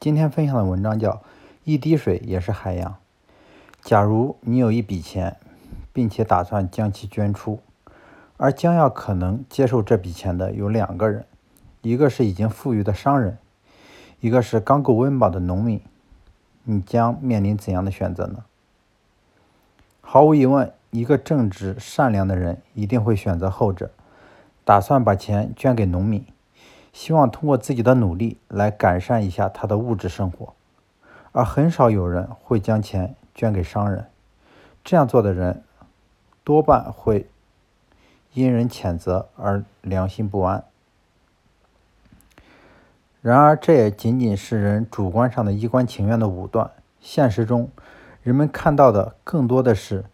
今天分享的文章叫《一滴水也是海洋》。假如你有一笔钱，并且打算将其捐出，而将要可能接受这笔钱的有两个人，一个是已经富裕的商人，一个是刚够温饱的农民，你将面临怎样的选择呢？毫无疑问，一个正直善良的人一定会选择后者，打算把钱捐给农民。希望通过自己的努力来改善一下他的物质生活，而很少有人会将钱捐给商人。这样做的人多半会因人谴责而良心不安。然而，这也仅仅是人主观上的一厢情愿的武断。现实中，人们看到的更多的是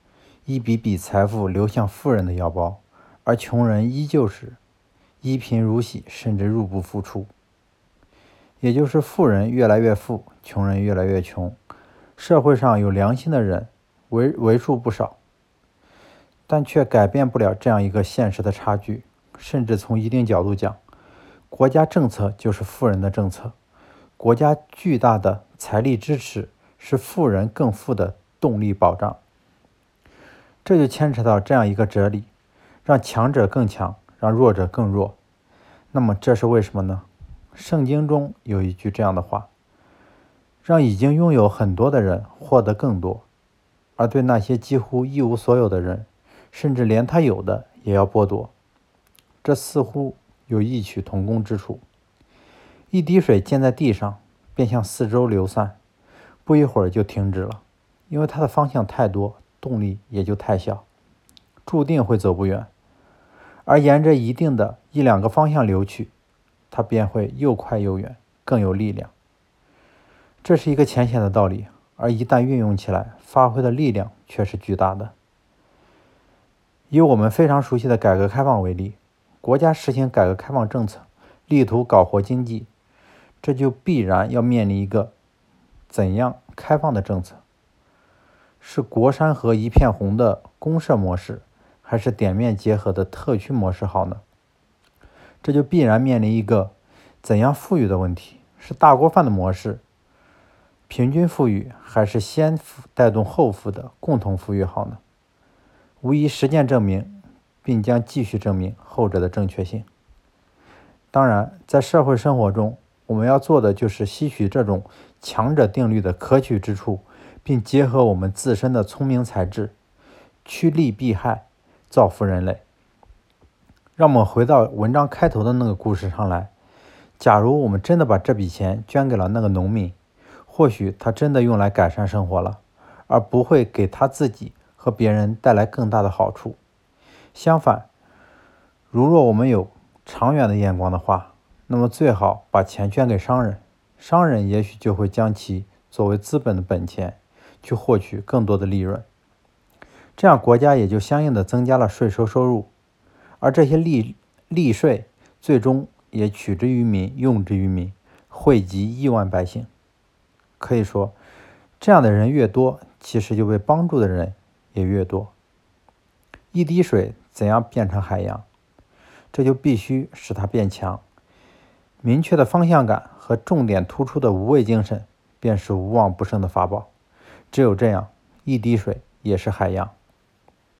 一笔笔财富流向富人的腰包，而穷人依旧是。一贫如洗，甚至入不敷出。也就是富人越来越富，穷人越来越穷。社会上有良心的人为为数不少，但却改变不了这样一个现实的差距。甚至从一定角度讲，国家政策就是富人的政策。国家巨大的财力支持是富人更富的动力保障。这就牵扯到这样一个哲理：让强者更强。让弱者更弱，那么这是为什么呢？圣经中有一句这样的话：“让已经拥有很多的人获得更多，而对那些几乎一无所有的人，甚至连他有的也要剥夺。”这似乎有异曲同工之处。一滴水溅在地上，便向四周流散，不一会儿就停止了，因为它的方向太多，动力也就太小，注定会走不远。而沿着一定的一两个方向流去，它便会又快又远，更有力量。这是一个浅显的道理，而一旦运用起来，发挥的力量却是巨大的。以我们非常熟悉的改革开放为例，国家实行改革开放政策，力图搞活经济，这就必然要面临一个怎样开放的政策？是国山河一片红的公社模式？还是点面结合的特区模式好呢？这就必然面临一个怎样富裕的问题：是大锅饭的模式，平均富裕，还是先富带动后富的共同富裕好呢？无疑，实践证明，并将继续证明后者的正确性。当然，在社会生活中，我们要做的就是吸取这种强者定律的可取之处，并结合我们自身的聪明才智，趋利避害。造福人类。让我们回到文章开头的那个故事上来。假如我们真的把这笔钱捐给了那个农民，或许他真的用来改善生活了，而不会给他自己和别人带来更大的好处。相反，如若我们有长远的眼光的话，那么最好把钱捐给商人，商人也许就会将其作为资本的本钱，去获取更多的利润。这样，国家也就相应的增加了税收收入，而这些利利税最终也取之于民，用之于民，惠及亿万百姓。可以说，这样的人越多，其实就被帮助的人也越多。一滴水怎样变成海洋？这就必须使它变强。明确的方向感和重点突出的无畏精神，便是无往不胜的法宝。只有这样，一滴水也是海洋。